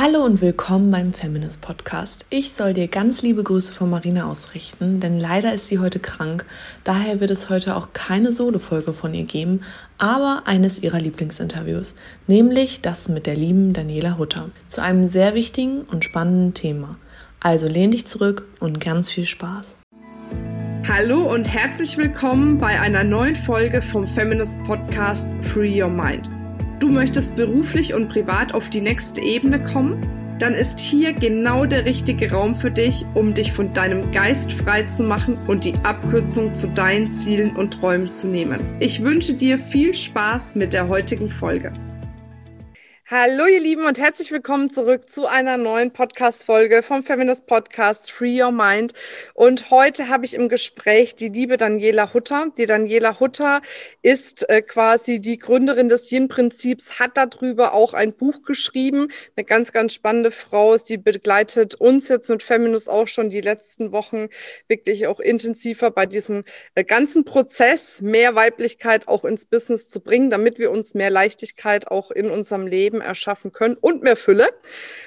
Hallo und willkommen beim Feminist Podcast. Ich soll dir ganz liebe Grüße von Marina ausrichten, denn leider ist sie heute krank. Daher wird es heute auch keine Solo-Folge von ihr geben, aber eines ihrer Lieblingsinterviews, nämlich das mit der lieben Daniela Hutter, zu einem sehr wichtigen und spannenden Thema. Also lehn dich zurück und ganz viel Spaß. Hallo und herzlich willkommen bei einer neuen Folge vom Feminist Podcast Free Your Mind. Du möchtest beruflich und privat auf die nächste Ebene kommen? Dann ist hier genau der richtige Raum für dich, um dich von deinem Geist frei zu machen und die Abkürzung zu deinen Zielen und Träumen zu nehmen. Ich wünsche dir viel Spaß mit der heutigen Folge. Hallo ihr Lieben und herzlich willkommen zurück zu einer neuen Podcast-Folge vom Feminist Podcast Free Your Mind. Und heute habe ich im Gespräch die liebe Daniela Hutter. Die Daniela Hutter ist äh, quasi die Gründerin des Yin-Prinzips, hat darüber auch ein Buch geschrieben. Eine ganz, ganz spannende Frau ist, die begleitet uns jetzt mit Feminist auch schon die letzten Wochen wirklich auch intensiver bei diesem äh, ganzen Prozess, mehr Weiblichkeit auch ins Business zu bringen, damit wir uns mehr Leichtigkeit auch in unserem Leben Leben erschaffen können und mehr Fülle.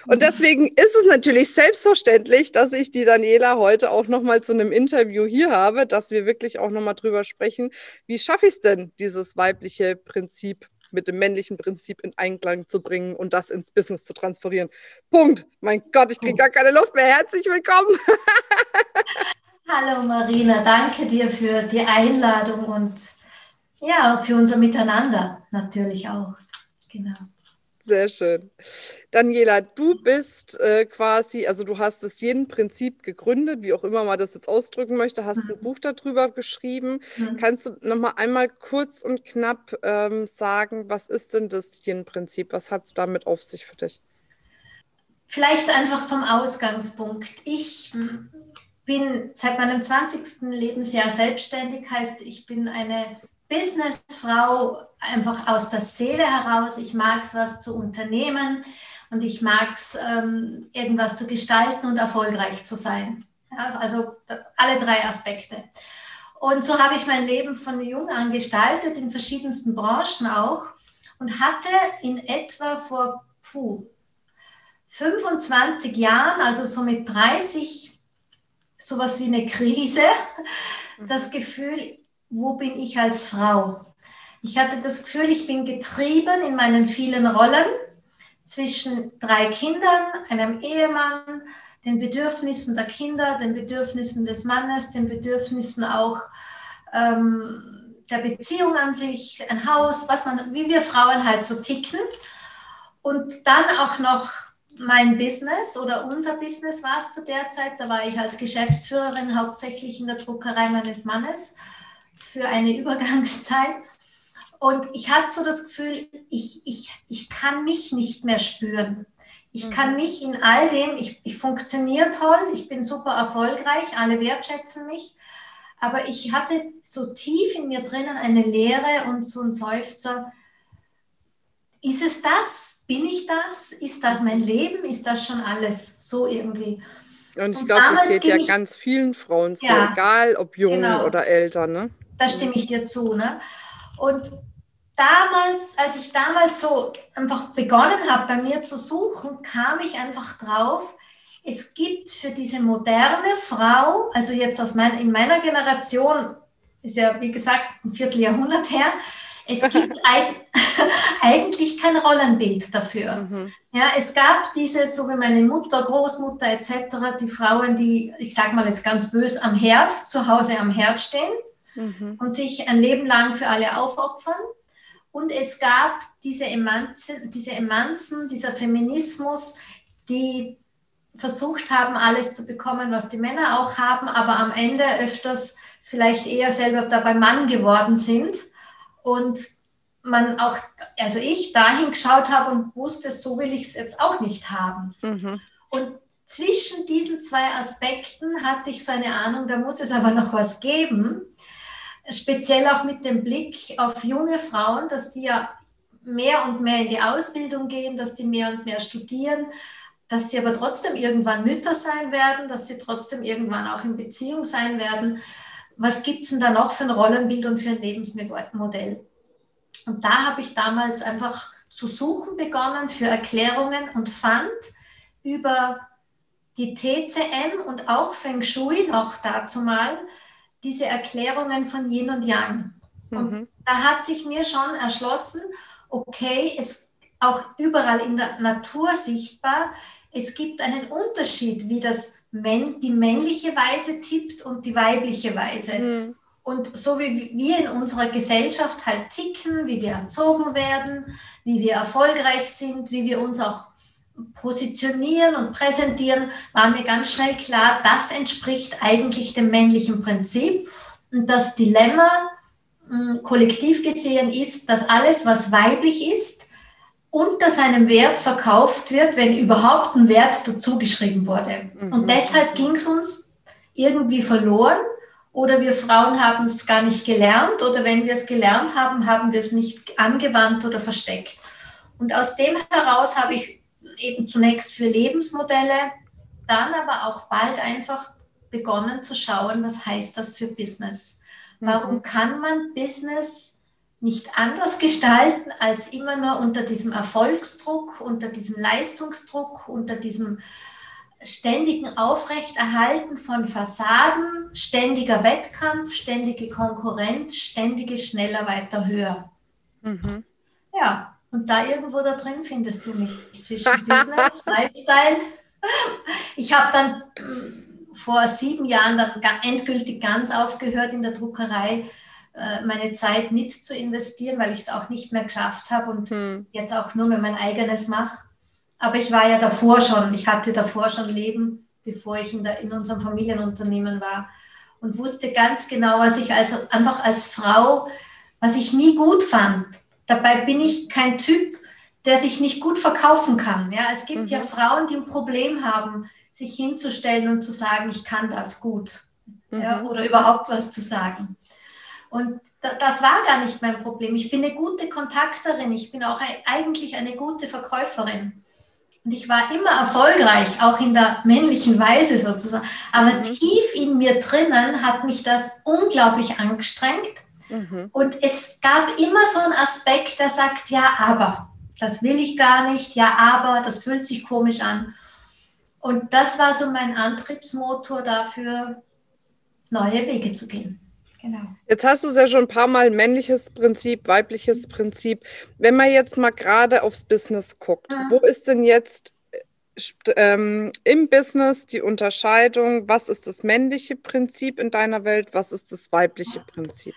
Und mhm. deswegen ist es natürlich selbstverständlich, dass ich die Daniela heute auch nochmal zu einem Interview hier habe, dass wir wirklich auch nochmal drüber sprechen, wie schaffe ich es denn, dieses weibliche Prinzip mit dem männlichen Prinzip in Einklang zu bringen und das ins Business zu transferieren. Punkt. Mein Gott, ich kriege gar keine Luft mehr. Herzlich willkommen. Hallo Marina, danke dir für die Einladung und ja, für unser Miteinander natürlich auch. Genau. Sehr schön. Daniela, du bist äh, quasi, also du hast das Yin-Prinzip gegründet, wie auch immer man das jetzt ausdrücken möchte, hast mhm. ein Buch darüber geschrieben. Mhm. Kannst du nochmal einmal kurz und knapp ähm, sagen, was ist denn das Yin-Prinzip? Was hat es damit auf sich für dich? Vielleicht einfach vom Ausgangspunkt. Ich bin seit meinem 20. Lebensjahr selbstständig, heißt, ich bin eine Businessfrau einfach aus der Seele heraus. Ich mag es, was zu unternehmen und ich mag es, ähm, irgendwas zu gestalten und erfolgreich zu sein. Also, also alle drei Aspekte. Und so habe ich mein Leben von jung an gestaltet, in verschiedensten Branchen auch, und hatte in etwa vor puh, 25 Jahren, also so mit 30, sowas wie eine Krise, das Gefühl, wo bin ich als Frau? Ich hatte das Gefühl, ich bin getrieben in meinen vielen Rollen zwischen drei Kindern, einem Ehemann, den Bedürfnissen der Kinder, den Bedürfnissen des Mannes, den Bedürfnissen auch ähm, der Beziehung an sich, ein Haus, was man, wie wir Frauen halt so ticken. Und dann auch noch mein Business oder unser Business war es zu der Zeit. Da war ich als Geschäftsführerin hauptsächlich in der Druckerei meines Mannes für eine Übergangszeit. Und ich hatte so das Gefühl, ich, ich, ich kann mich nicht mehr spüren. Ich mhm. kann mich in all dem, ich, ich funktioniere toll, ich bin super erfolgreich, alle wertschätzen mich. Aber ich hatte so tief in mir drinnen eine Leere und so ein Seufzer. Ist es das? Bin ich das? Ist das mein Leben? Ist das schon alles so irgendwie? Und ich glaube, das geht ja ganz vielen Frauen so, ja, egal ob jung genau. oder älter. Ne? Da stimme ich dir zu. Ne? Und damals, als ich damals so einfach begonnen habe, bei mir zu suchen, kam ich einfach drauf, es gibt für diese moderne Frau, also jetzt aus mein, in meiner Generation, ist ja wie gesagt ein Vierteljahrhundert her, es gibt eigentlich kein Rollenbild dafür. Mhm. Ja, es gab diese, so wie meine Mutter, Großmutter etc., die Frauen, die, ich sage mal jetzt ganz böse, am Herd, zu Hause am Herd stehen mhm. und sich ein Leben lang für alle aufopfern. Und es gab diese Emanzen, diese Emanzen, dieser Feminismus, die versucht haben, alles zu bekommen, was die Männer auch haben, aber am Ende öfters vielleicht eher selber dabei Mann geworden sind und man auch, also ich dahin geschaut habe und wusste, so will ich es jetzt auch nicht haben. Mhm. Und zwischen diesen zwei Aspekten hatte ich so eine Ahnung, da muss es aber noch was geben speziell auch mit dem Blick auf junge Frauen, dass die ja mehr und mehr in die Ausbildung gehen, dass die mehr und mehr studieren, dass sie aber trotzdem irgendwann Mütter sein werden, dass sie trotzdem irgendwann auch in Beziehung sein werden. Was gibt es denn da noch für ein Rollenbild und für ein Lebensmodell? Und da habe ich damals einfach zu suchen begonnen für Erklärungen und fand, über die TCM und auch Feng Shui noch dazu mal diese Erklärungen von Yin und Yang. Und mhm. da hat sich mir schon erschlossen, okay, es auch überall in der Natur sichtbar, es gibt einen Unterschied, wie das die männliche Weise tippt und die weibliche Weise. Mhm. Und so wie wir in unserer Gesellschaft halt ticken, wie wir erzogen werden, wie wir erfolgreich sind, wie wir uns auch positionieren und präsentieren, war mir ganz schnell klar, das entspricht eigentlich dem männlichen Prinzip. Und das Dilemma hm, kollektiv gesehen ist, dass alles, was weiblich ist, unter seinem Wert verkauft wird, wenn überhaupt ein Wert dazugeschrieben wurde. Mhm. Und deshalb ging es uns irgendwie verloren oder wir Frauen haben es gar nicht gelernt oder wenn wir es gelernt haben, haben wir es nicht angewandt oder versteckt. Und aus dem heraus habe ich eben zunächst für Lebensmodelle, dann aber auch bald einfach begonnen zu schauen, was heißt das für Business. Warum mhm. kann man Business nicht anders gestalten als immer nur unter diesem Erfolgsdruck, unter diesem Leistungsdruck, unter diesem ständigen Aufrechterhalten von Fassaden, ständiger Wettkampf, ständige Konkurrenz, ständige schneller, weiter, höher. Mhm. Ja, und da irgendwo da drin findest du mich zwischen Business, Lifestyle. Ich habe dann hm, vor sieben Jahren dann endgültig ganz aufgehört in der Druckerei, äh, meine Zeit mit zu investieren, weil ich es auch nicht mehr geschafft habe und hm. jetzt auch nur mehr mein eigenes mache. Aber ich war ja davor schon, ich hatte davor schon Leben, bevor ich in, der, in unserem Familienunternehmen war und wusste ganz genau, was ich also einfach als Frau, was ich nie gut fand Dabei bin ich kein Typ, der sich nicht gut verkaufen kann. Ja, es gibt mhm. ja Frauen, die ein Problem haben, sich hinzustellen und zu sagen, ich kann das gut. Mhm. Ja, oder überhaupt was zu sagen. Und das war gar nicht mein Problem. Ich bin eine gute Kontakterin. Ich bin auch eigentlich eine gute Verkäuferin. Und ich war immer erfolgreich, auch in der männlichen Weise sozusagen. Aber mhm. tief in mir drinnen hat mich das unglaublich angestrengt. Mhm. Und es gab immer so einen Aspekt, der sagt, ja, aber, das will ich gar nicht, ja, aber, das fühlt sich komisch an. Und das war so mein Antriebsmotor dafür, neue Wege zu gehen. Genau. Jetzt hast du es ja schon ein paar Mal männliches Prinzip, weibliches Prinzip. Wenn man jetzt mal gerade aufs Business guckt, mhm. wo ist denn jetzt ähm, im Business die Unterscheidung, was ist das männliche Prinzip in deiner Welt, was ist das weibliche Prinzip?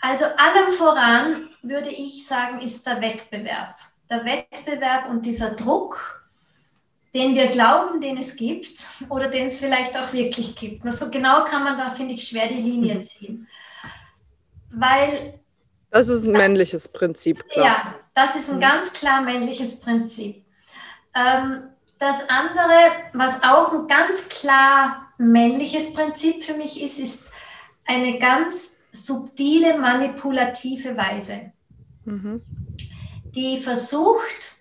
Also allem voran würde ich sagen, ist der Wettbewerb. Der Wettbewerb und dieser Druck, den wir glauben, den es gibt oder den es vielleicht auch wirklich gibt. Nur so genau kann man da, finde ich, schwer die Linie mhm. ziehen. Weil. Das ist ein männliches Prinzip. Klar. Ja, das ist ein mhm. ganz klar männliches Prinzip. Ähm, das andere, was auch ein ganz klar männliches Prinzip für mich ist, ist eine ganz subtile, manipulative Weise, mhm. die versucht,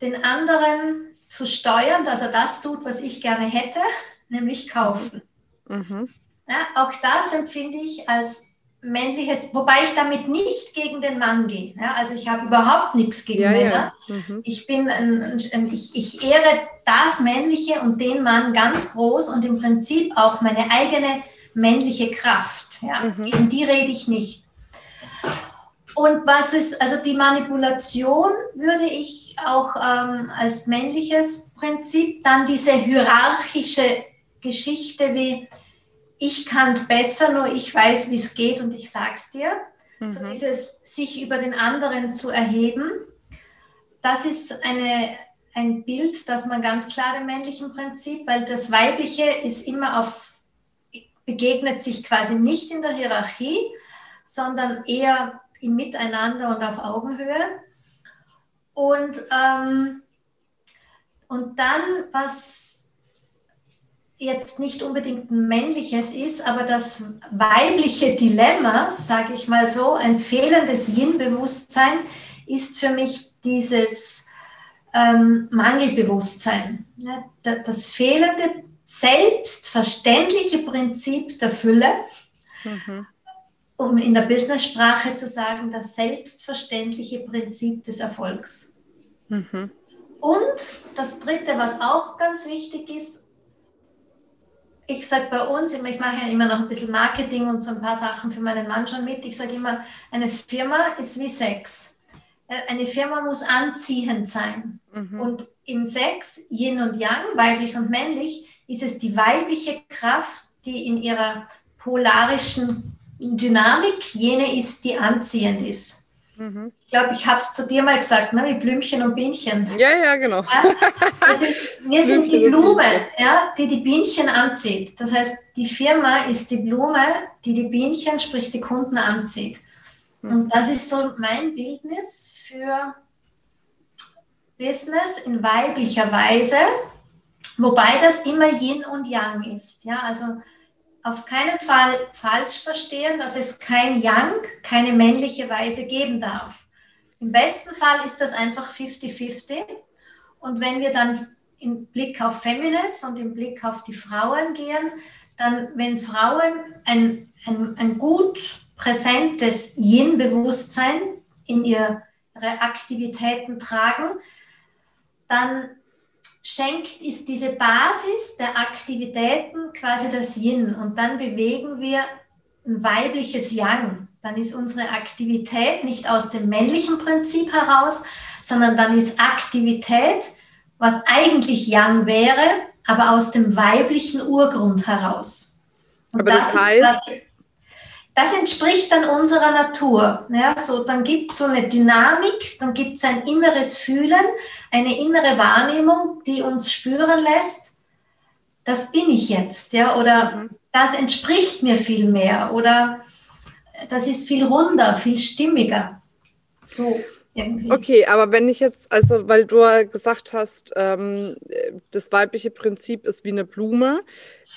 den anderen zu steuern, dass er das tut, was ich gerne hätte, nämlich kaufen. Mhm. Ja, auch das empfinde ich als männliches, wobei ich damit nicht gegen den Mann gehe. Ja, also ich habe überhaupt nichts gegen ja, Männer. Ja. Mhm. Ich bin ein, ein, ich, ich ehre das Männliche und den Mann ganz groß und im Prinzip auch meine eigene männliche Kraft. Ja? Mhm. In die rede ich nicht. Und was ist, also die Manipulation würde ich auch ähm, als männliches Prinzip, dann diese hierarchische Geschichte wie, ich kann es besser, nur ich weiß, wie es geht und ich sag's dir. Mhm. So dieses sich über den anderen zu erheben, das ist eine, ein Bild, das man ganz klar dem männlichen Prinzip, weil das Weibliche ist immer auf begegnet sich quasi nicht in der Hierarchie, sondern eher im Miteinander und auf Augenhöhe. Und, ähm, und dann, was jetzt nicht unbedingt ein männliches ist, aber das weibliche Dilemma, sage ich mal so, ein fehlendes Yin-Bewusstsein, ist für mich dieses ähm, Mangelbewusstsein. Ne? Das fehlende selbstverständliche Prinzip der Fülle, mhm. um in der Business-Sprache zu sagen, das selbstverständliche Prinzip des Erfolgs. Mhm. Und das Dritte, was auch ganz wichtig ist, ich sage bei uns, ich mache ja immer noch ein bisschen Marketing und so ein paar Sachen für meinen Mann schon mit. Ich sage immer, eine Firma ist wie Sex. Äh, eine Firma muss anziehend sein. Mhm. Und im Sex, Yin und Yang, weiblich und männlich, ist es die weibliche Kraft, die in ihrer polarischen Dynamik jene ist, die anziehend ist. Mhm. Ich glaube, ich habe es zu dir mal gesagt, ne, wie Blümchen und Bienchen. Ja, ja, genau. Ja, ist, wir sind die Blume, ja, die die Bienchen anzieht. Das heißt, die Firma ist die Blume, die die Bienchen, sprich die Kunden anzieht. Mhm. Und das ist so mein Bildnis für Business in weiblicher Weise, wobei das immer Yin und Yang ist. Ja, also auf keinen Fall falsch verstehen, dass es kein Yang, keine männliche Weise geben darf. Im besten Fall ist das einfach 50-50. Und wenn wir dann im Blick auf Feminist und im Blick auf die Frauen gehen, dann, wenn Frauen ein, ein, ein gut präsentes Yin-Bewusstsein in ihre Aktivitäten tragen, dann schenkt, ist diese Basis der Aktivitäten quasi das Yin und dann bewegen wir ein weibliches Yang. Dann ist unsere Aktivität nicht aus dem männlichen Prinzip heraus, sondern dann ist Aktivität, was eigentlich Yang wäre, aber aus dem weiblichen Urgrund heraus. Und aber das, das heißt, das, das entspricht dann unserer Natur. Ja, so, dann gibt es so eine Dynamik, dann gibt es ein inneres Fühlen, eine innere Wahrnehmung, die uns spüren lässt, das bin ich jetzt, ja, oder mhm. das entspricht mir viel mehr, oder das ist viel runder, viel stimmiger. So. Irgendwie. Okay, aber wenn ich jetzt, also weil du gesagt hast, ähm, das weibliche Prinzip ist wie eine Blume,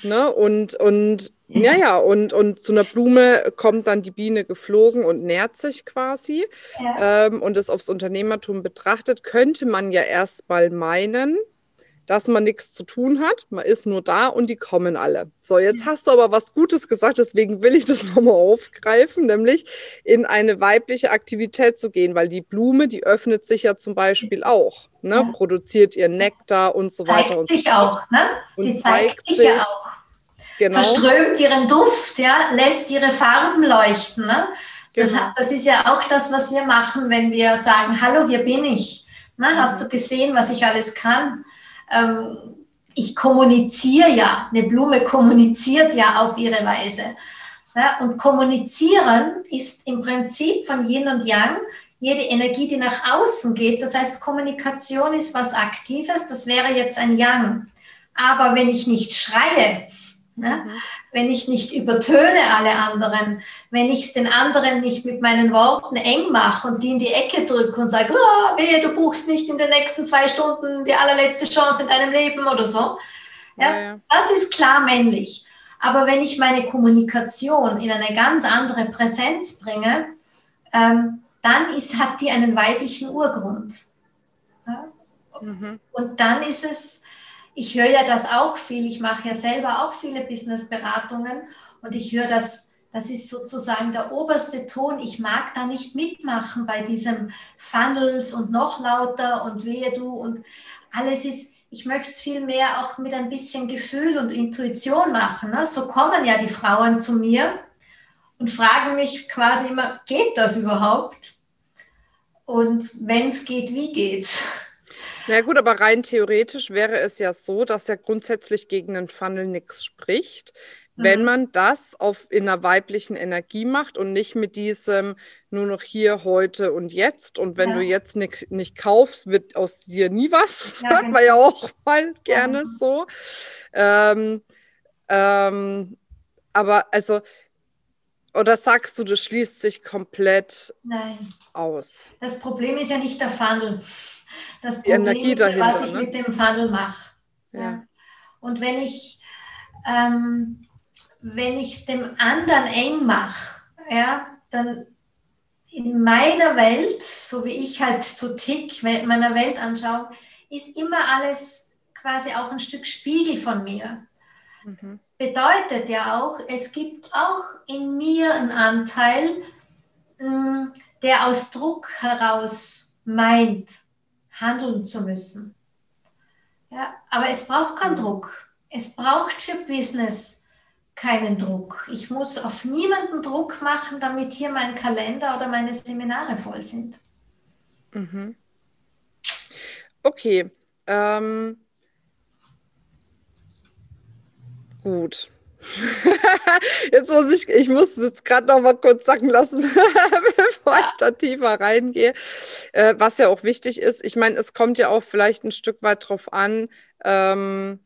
ne? Und, und ja, ja, und, und zu einer Blume kommt dann die Biene geflogen und nährt sich quasi. Ja. Ähm, und das aufs Unternehmertum betrachtet, könnte man ja erst mal meinen, dass man nichts zu tun hat. Man ist nur da und die kommen alle. So, jetzt hast du aber was Gutes gesagt, deswegen will ich das nochmal aufgreifen, nämlich in eine weibliche Aktivität zu gehen, weil die Blume, die öffnet sich ja zum Beispiel auch, ne? Ja. produziert ihr Nektar und so weiter. Zeigt und sich so auch, ne? Die und zeigt, sich ja auch. Genau. Verströmt ihren Duft, ja, lässt ihre Farben leuchten. Ne? Das, genau. das ist ja auch das, was wir machen, wenn wir sagen, hallo, hier bin ich. Ne? Hast du gesehen, was ich alles kann? ähm, ich kommuniziere ja, eine Blume kommuniziert ja auf ihre Weise. Ja, und kommunizieren ist im Prinzip von Yin und Yang jede Energie, die nach außen geht. Das heißt, Kommunikation ist was Aktives, das wäre jetzt ein Yang. Aber wenn ich nicht schreie, Ne? Mhm. Wenn ich nicht übertöne alle anderen, wenn ich es den anderen nicht mit meinen Worten eng mache und die in die Ecke drücke und sage, oh, wehe, du buchst nicht in den nächsten zwei Stunden die allerletzte Chance in deinem Leben oder so. Ja, ja, ja. Das ist klar männlich. Aber wenn ich meine Kommunikation in eine ganz andere Präsenz bringe, ähm, dann ist, hat die einen weiblichen Urgrund. Mhm. Und dann ist es ich höre ja das auch viel. Ich mache ja selber auch viele Businessberatungen und ich höre das, das ist sozusagen der oberste Ton. Ich mag da nicht mitmachen bei diesem Funnels und noch lauter und wehe du und alles ist, ich möchte es viel mehr auch mit ein bisschen Gefühl und Intuition machen. Ne? So kommen ja die Frauen zu mir und fragen mich quasi immer, geht das überhaupt? Und wenn es geht, wie geht's? Na gut, aber rein theoretisch wäre es ja so, dass ja grundsätzlich gegen einen Funnel nichts spricht, mhm. wenn man das auf, in einer weiblichen Energie macht und nicht mit diesem nur noch hier, heute und jetzt. Und wenn ja. du jetzt nicht, nicht kaufst, wird aus dir nie was. Ja, sagt man ja auch mal gerne ja. so. Ähm, ähm, aber also, oder sagst du, das schließt sich komplett Nein. aus? Das Problem ist ja nicht der Funnel. Das Problem was ich ne? mit dem Funnel mache. Ja. ja. Und wenn ich ähm, wenn ich es dem anderen eng mache, ja, dann in meiner Welt, so wie ich halt so tick, meiner Welt anschaue, ist immer alles quasi auch ein Stück Spiegel von mir. Mhm. Bedeutet ja auch, es gibt auch in mir einen Anteil, mm, der aus Druck heraus meint, handeln zu müssen. Aber es braucht keinen Druck. Es braucht für Business keinen Druck. Ich muss auf niemanden Druck machen, damit hier mein Kalender oder meine Seminare voll sind. Mhm. Okay. Ähm, gut. jetzt muss ich, ich muss es jetzt gerade noch mal kurz sacken lassen, bevor ja. ich da tiefer reingehe. Äh, was ja auch wichtig ist, ich meine, es kommt ja auch vielleicht ein Stück weit drauf an, ähm,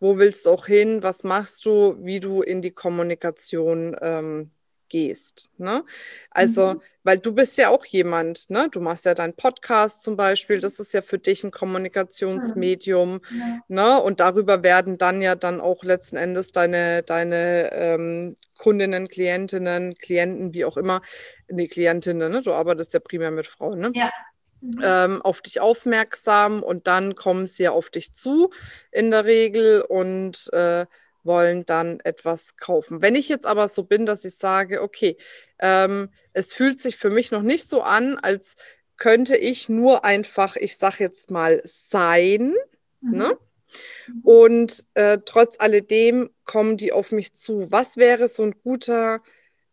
wo willst du auch hin, was machst du, wie du in die Kommunikation ähm, gehst. Ne? Also, mhm. weil du bist ja auch jemand, ne? Du machst ja deinen Podcast zum Beispiel, das ist ja für dich ein Kommunikationsmedium, mhm. ja. ne? Und darüber werden dann ja dann auch letzten Endes deine, deine ähm, Kundinnen, Klientinnen, Klienten, wie auch immer, nee, Klientinnen, ne? Du arbeitest ja primär mit Frauen, ne? Ja mhm. ähm, auf dich aufmerksam und dann kommen sie ja auf dich zu in der Regel und äh, wollen dann etwas kaufen. Wenn ich jetzt aber so bin, dass ich sage, okay, ähm, es fühlt sich für mich noch nicht so an, als könnte ich nur einfach, ich sage jetzt mal, sein. Mhm. Ne? Mhm. Und äh, trotz alledem kommen die auf mich zu. Was wäre so ein guter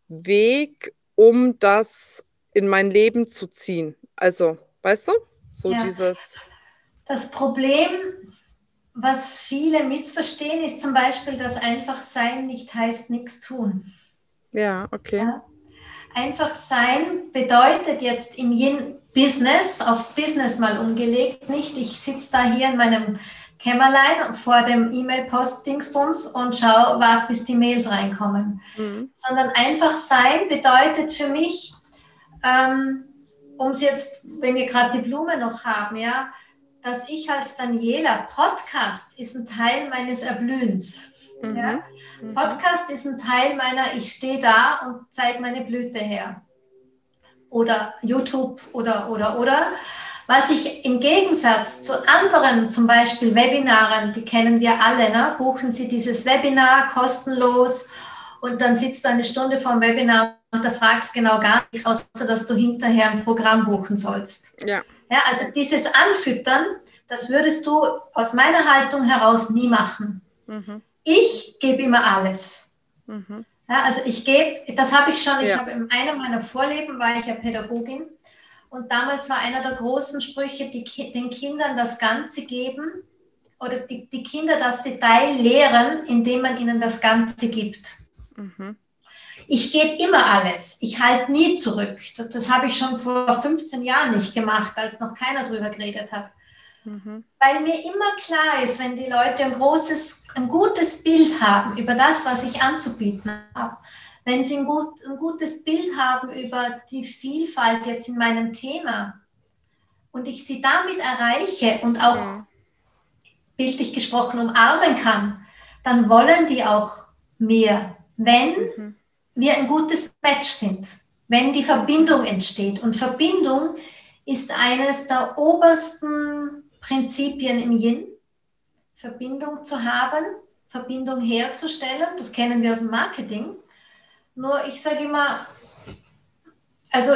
Weg, um das in mein Leben zu ziehen? Also, Weißt du? So ja. dieses. Das Problem, was viele missverstehen, ist zum Beispiel, dass einfach sein nicht heißt nichts tun. Ja, okay. Ja? Einfach sein bedeutet jetzt im Yin-Business, aufs Business mal umgelegt, nicht ich sitze da hier in meinem Kämmerlein vor dem E-Mail-Post-Dingsbums und schaue, warte, bis die Mails reinkommen. Mhm. Sondern einfach sein bedeutet für mich, ähm, um es jetzt, wenn wir gerade die Blume noch haben, ja, dass ich als Daniela, Podcast ist ein Teil meines Erblühens. Mhm. Ja? Mhm. Podcast ist ein Teil meiner, ich stehe da und zeige meine Blüte her. Oder YouTube oder, oder, oder. Was ich im Gegensatz zu anderen, zum Beispiel Webinaren, die kennen wir alle, ne? buchen Sie dieses Webinar kostenlos und dann sitzt du eine Stunde vor dem Webinar und da fragst genau gar nichts, außer dass du hinterher ein Programm buchen sollst. Ja. Ja. Also dieses Anfüttern, das würdest du aus meiner Haltung heraus nie machen. Mhm. Ich gebe immer alles. Mhm. Ja, also ich gebe, das habe ich schon, ich ja. habe in einem meiner Vorleben war ich ja Pädagogin und damals war einer der großen Sprüche, die, den Kindern das Ganze geben oder die, die Kinder das Detail lehren, indem man ihnen das Ganze gibt. Mhm. Ich gebe immer alles. Ich halte nie zurück. Das, das habe ich schon vor 15 Jahren nicht gemacht, als noch keiner drüber geredet hat. Mhm. Weil mir immer klar ist, wenn die Leute ein großes, ein gutes Bild haben über das, was ich anzubieten habe, wenn sie ein, gut, ein gutes Bild haben über die Vielfalt jetzt in meinem Thema und ich sie damit erreiche und auch mhm. bildlich gesprochen umarmen kann, dann wollen die auch mehr, wenn mhm wir ein gutes Match sind, wenn die Verbindung entsteht. Und Verbindung ist eines der obersten Prinzipien im Yin, Verbindung zu haben, Verbindung herzustellen. Das kennen wir aus dem Marketing. Nur ich sage immer, also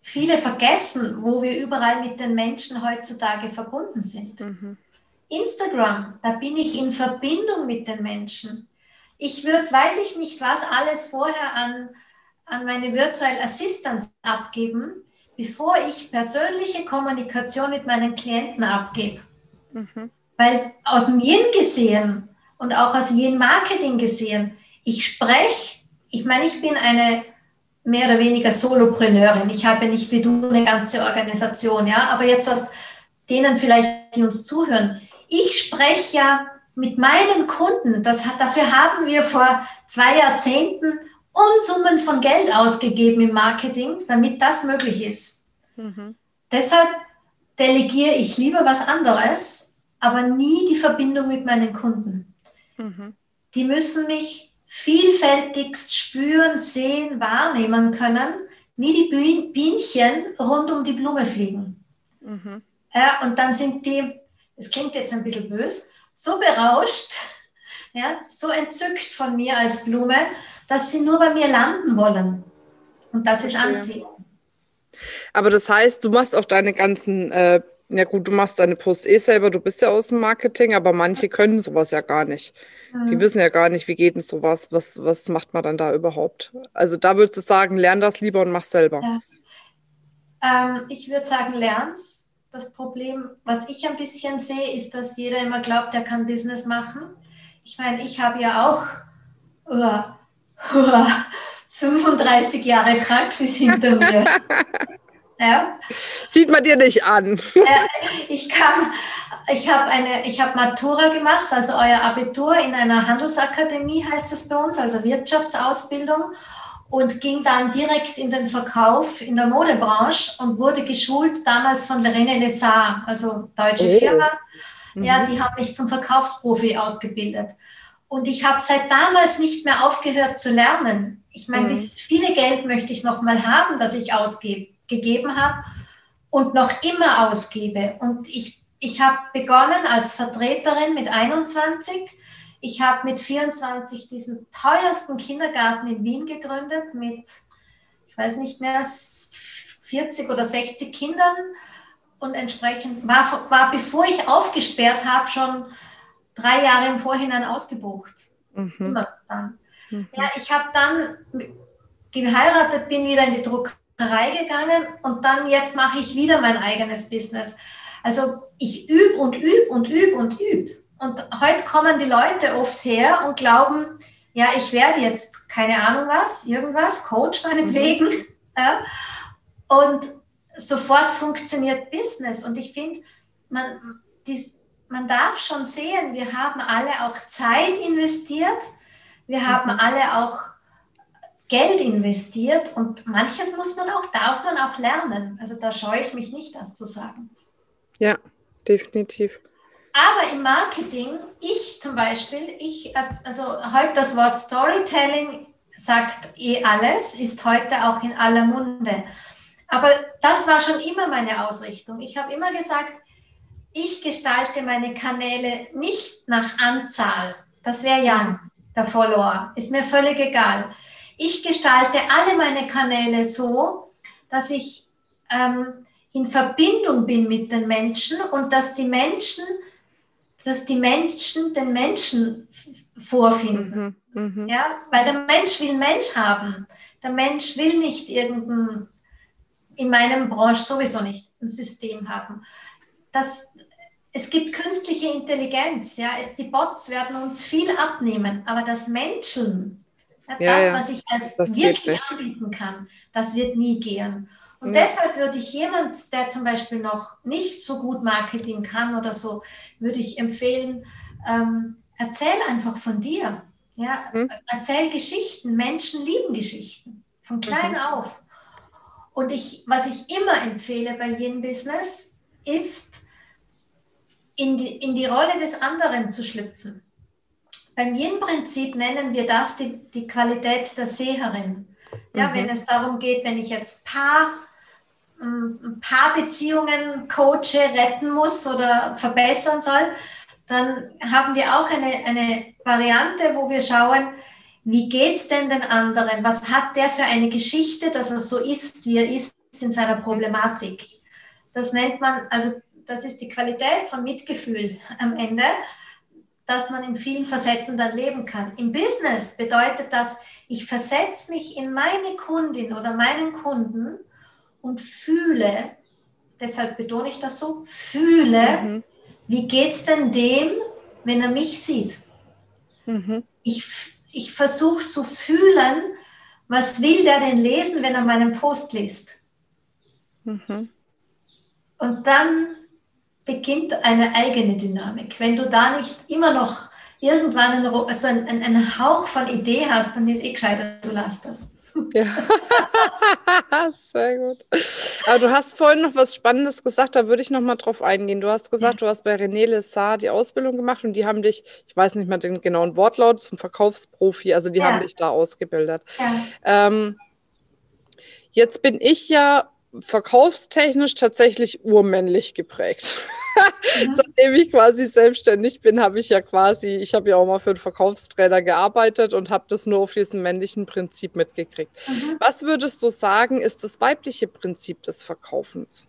viele vergessen, wo wir überall mit den Menschen heutzutage verbunden sind. Mhm. Instagram, da bin ich in Verbindung mit den Menschen ich würde, weiß ich nicht, was alles vorher an, an meine Virtual Assistants abgeben, bevor ich persönliche Kommunikation mit meinen Klienten abgebe. Mhm. Weil aus dem Yin gesehen und auch aus Yin Marketing gesehen, ich spreche, ich meine, ich bin eine mehr oder weniger Solopreneurin. Ich habe nicht wie du eine ganze Organisation, ja, aber jetzt aus denen vielleicht, die uns zuhören, ich spreche ja mit meinen Kunden, das hat, dafür haben wir vor zwei Jahrzehnten Unsummen von Geld ausgegeben im Marketing, damit das möglich ist. Mhm. Deshalb delegiere ich lieber was anderes, aber nie die Verbindung mit meinen Kunden. Mhm. Die müssen mich vielfältigst spüren, sehen, wahrnehmen können, wie die Bienchen rund um die Blume fliegen. Mhm. Ja, und dann sind die, es klingt jetzt ein bisschen böse, so berauscht, ja, so entzückt von mir als Blume, dass sie nur bei mir landen wollen. Und das ist Anziehung. Aber das heißt, du machst auch deine ganzen äh, Ja gut, du machst deine Post eh selber, du bist ja aus dem Marketing, aber manche können sowas ja gar nicht. Mhm. Die wissen ja gar nicht, wie geht denn sowas, was, was macht man dann da überhaupt? Also da würdest du sagen, lern das lieber und mach selber. Ja. Ähm, ich würde sagen, lern's. Das Problem, was ich ein bisschen sehe, ist, dass jeder immer glaubt, er kann Business machen. Ich meine, ich habe ja auch uh, uh, 35 Jahre Praxis hinter mir. Ja. Sieht man dir nicht an. ich kam, ich habe eine, ich habe Matura gemacht, also euer Abitur in einer Handelsakademie heißt es bei uns, also Wirtschaftsausbildung und ging dann direkt in den Verkauf in der Modebranche und wurde geschult damals von René Lessard, also deutsche oh. Firma. Mhm. Ja, die haben mich zum Verkaufsprofi ausgebildet. Und ich habe seit damals nicht mehr aufgehört zu lernen. Ich meine, mhm. dieses viele Geld möchte ich noch mal haben, das ich ausgebe gegeben habe und noch immer ausgebe. Und ich, ich habe begonnen als Vertreterin mit 21. Ich habe mit 24 diesen teuersten Kindergarten in Wien gegründet mit, ich weiß nicht mehr, 40 oder 60 Kindern. Und entsprechend war, war bevor ich aufgesperrt habe, schon drei Jahre im Vorhinein ausgebucht. Mhm. Immer dann. Mhm. Ja, ich habe dann geheiratet, bin wieder in die Druckerei gegangen und dann jetzt mache ich wieder mein eigenes Business. Also ich übe und übe und übe und übe. Und heute kommen die Leute oft her und glauben, ja, ich werde jetzt keine Ahnung was, irgendwas, Coach meinetwegen. Mhm. Ja. Und sofort funktioniert Business. Und ich finde, man, man darf schon sehen, wir haben alle auch Zeit investiert, wir haben mhm. alle auch Geld investiert und manches muss man auch, darf man auch lernen. Also da scheue ich mich nicht, das zu sagen. Ja, definitiv. Aber im Marketing, ich zum Beispiel, ich, also heute das Wort Storytelling sagt eh alles, ist heute auch in aller Munde. Aber das war schon immer meine Ausrichtung. Ich habe immer gesagt, ich gestalte meine Kanäle nicht nach Anzahl. Das wäre ja der Follower. Ist mir völlig egal ich gestalte alle meine Kanäle so, dass ich ähm, in Verbindung bin mit den Menschen und dass die Menschen, dass die Menschen den Menschen vorfinden. Mhm, mh. Ja, weil der Mensch will Mensch haben. Der Mensch will nicht irgendein, in meinem Branche sowieso nicht, ein System haben. Das, es gibt künstliche Intelligenz, ja, die Bots werden uns viel abnehmen, aber das Menschen, ja, das, ja, was ich als wirklich anbieten kann, das wird nie gehen. Und ja. deshalb würde ich jemand, der zum Beispiel noch nicht so gut Marketing kann oder so, würde ich empfehlen, ähm, erzähl einfach von dir. Ja, mhm. erzähl Geschichten. Menschen lieben Geschichten von klein mhm. auf. Und ich, was ich immer empfehle bei jedem Business, ist, in die, in die Rolle des anderen zu schlüpfen. Beim Yin-Prinzip nennen wir das die, die Qualität der Seherin. Ja, mhm. wenn es darum geht, wenn ich jetzt Paar, ein paar Beziehungen coache, retten muss oder verbessern soll, dann haben wir auch eine, eine Variante, wo wir schauen, wie geht es denn den anderen? Was hat der für eine Geschichte, dass er so ist, wie er ist in seiner Problematik? Das nennt man, also das ist die Qualität von Mitgefühl am Ende dass man in vielen Facetten dann leben kann. Im Business bedeutet das, ich versetze mich in meine Kundin oder meinen Kunden und fühle, deshalb betone ich das so, fühle, mhm. wie geht es denn dem, wenn er mich sieht? Mhm. Ich, ich versuche zu fühlen, was will der denn lesen, wenn er meinen Post liest? Mhm. Und dann beginnt eine eigene Dynamik. Wenn du da nicht immer noch irgendwann einen, also einen, einen Hauch von Idee hast, dann ist eh gescheiter, du lässt das. Ja, sehr gut. Aber du hast vorhin noch was Spannendes gesagt, da würde ich noch mal drauf eingehen. Du hast gesagt, ja. du hast bei René Lessard die Ausbildung gemacht und die haben dich, ich weiß nicht mehr den genauen Wortlaut, zum Verkaufsprofi, also die ja. haben dich da ausgebildet. Ja. Ähm, jetzt bin ich ja verkaufstechnisch tatsächlich urmännlich geprägt. Mhm. Seitdem ich quasi selbstständig bin, habe ich ja quasi, ich habe ja auch mal für einen Verkaufstrainer gearbeitet und habe das nur auf diesem männlichen Prinzip mitgekriegt. Mhm. Was würdest du sagen, ist das weibliche Prinzip des Verkaufens?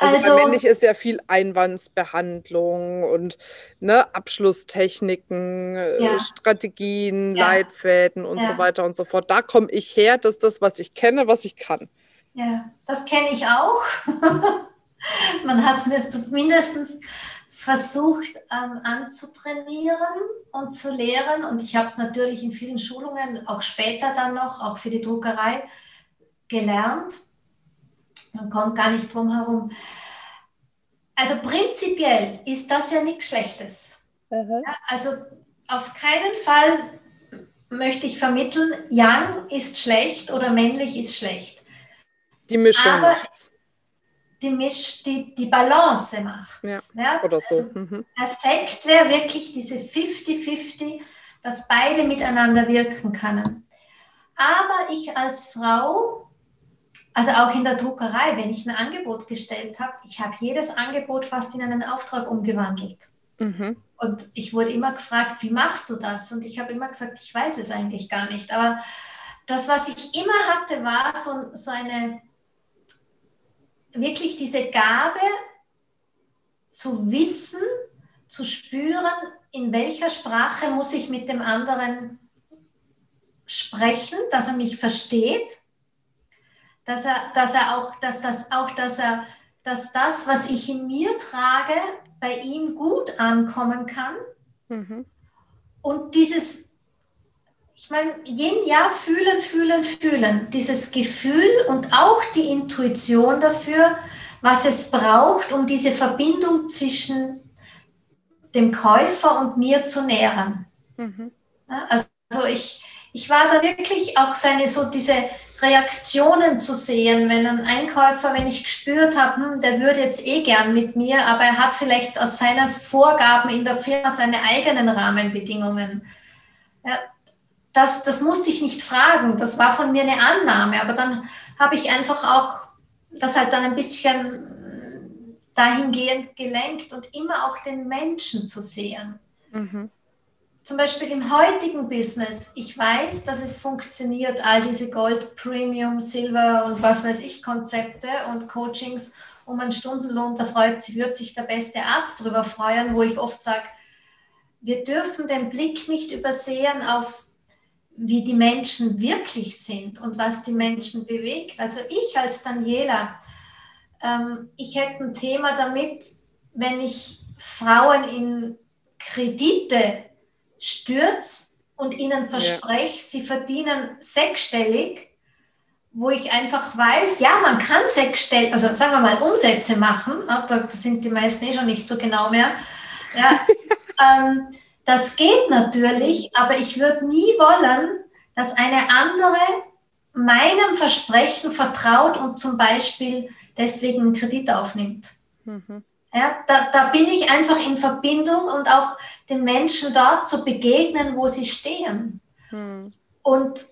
Also, also männlich ist ja viel Einwandsbehandlung und ne, Abschlusstechniken, äh, ja. Strategien, ja. Leitfäden und ja. so weiter und so fort. Da komme ich her, das ist das, was ich kenne, was ich kann. Ja, das kenne ich auch. Man hat es mir zumindest versucht ähm, anzutrainieren und zu lehren. Und ich habe es natürlich in vielen Schulungen, auch später dann noch, auch für die Druckerei, gelernt. Man kommt gar nicht drum herum. Also prinzipiell ist das ja nichts Schlechtes. Mhm. Ja, also auf keinen Fall möchte ich vermitteln, Yang ist schlecht oder männlich ist schlecht. Die Mischung Aber. Die, Misch, die, die Balance macht ja, ja, Oder so. Also mhm. Perfekt wäre wirklich diese 50-50, dass beide miteinander wirken können. Aber ich als Frau also auch in der Druckerei, wenn ich ein Angebot gestellt habe, ich habe jedes Angebot fast in einen Auftrag umgewandelt. Mhm. Und ich wurde immer gefragt, wie machst du das? Und ich habe immer gesagt, ich weiß es eigentlich gar nicht. Aber das, was ich immer hatte, war so, so eine, wirklich diese Gabe zu wissen, zu spüren, in welcher Sprache muss ich mit dem anderen sprechen, dass er mich versteht dass er, dass er auch, dass das auch, dass er, dass das, was ich in mir trage, bei ihm gut ankommen kann. Mhm. Und dieses, ich meine, jeden Jahr fühlen, fühlen, fühlen, dieses Gefühl und auch die Intuition dafür, was es braucht, um diese Verbindung zwischen dem Käufer und mir zu nähren. Mhm. Also ich, ich war da wirklich auch seine so diese Reaktionen zu sehen, wenn ein Einkäufer, wenn ich gespürt habe, hm, der würde jetzt eh gern mit mir, aber er hat vielleicht aus seinen Vorgaben in der Firma seine eigenen Rahmenbedingungen. Ja, das, das musste ich nicht fragen, das war von mir eine Annahme, aber dann habe ich einfach auch das halt dann ein bisschen dahingehend gelenkt und immer auch den Menschen zu sehen. Mhm zum Beispiel im heutigen Business, ich weiß, dass es funktioniert, all diese Gold, Premium, Silver und was weiß ich Konzepte und Coachings um einen Stundenlohn, da freut sich, wird sich der beste Arzt darüber freuen, wo ich oft sage, wir dürfen den Blick nicht übersehen auf, wie die Menschen wirklich sind und was die Menschen bewegt. Also ich als Daniela, ähm, ich hätte ein Thema damit, wenn ich Frauen in Kredite stürzt und ihnen verspreche, ja. sie verdienen sechsstellig, wo ich einfach weiß, ja, man kann sechsstellig, also sagen wir mal Umsätze machen, da sind die meisten eh schon nicht so genau mehr. Ja, ähm, das geht natürlich, aber ich würde nie wollen, dass eine andere meinem Versprechen vertraut und zum Beispiel deswegen einen Kredit aufnimmt. Mhm. Ja, da, da bin ich einfach in Verbindung und auch den Menschen dort zu begegnen, wo sie stehen. Hm. Und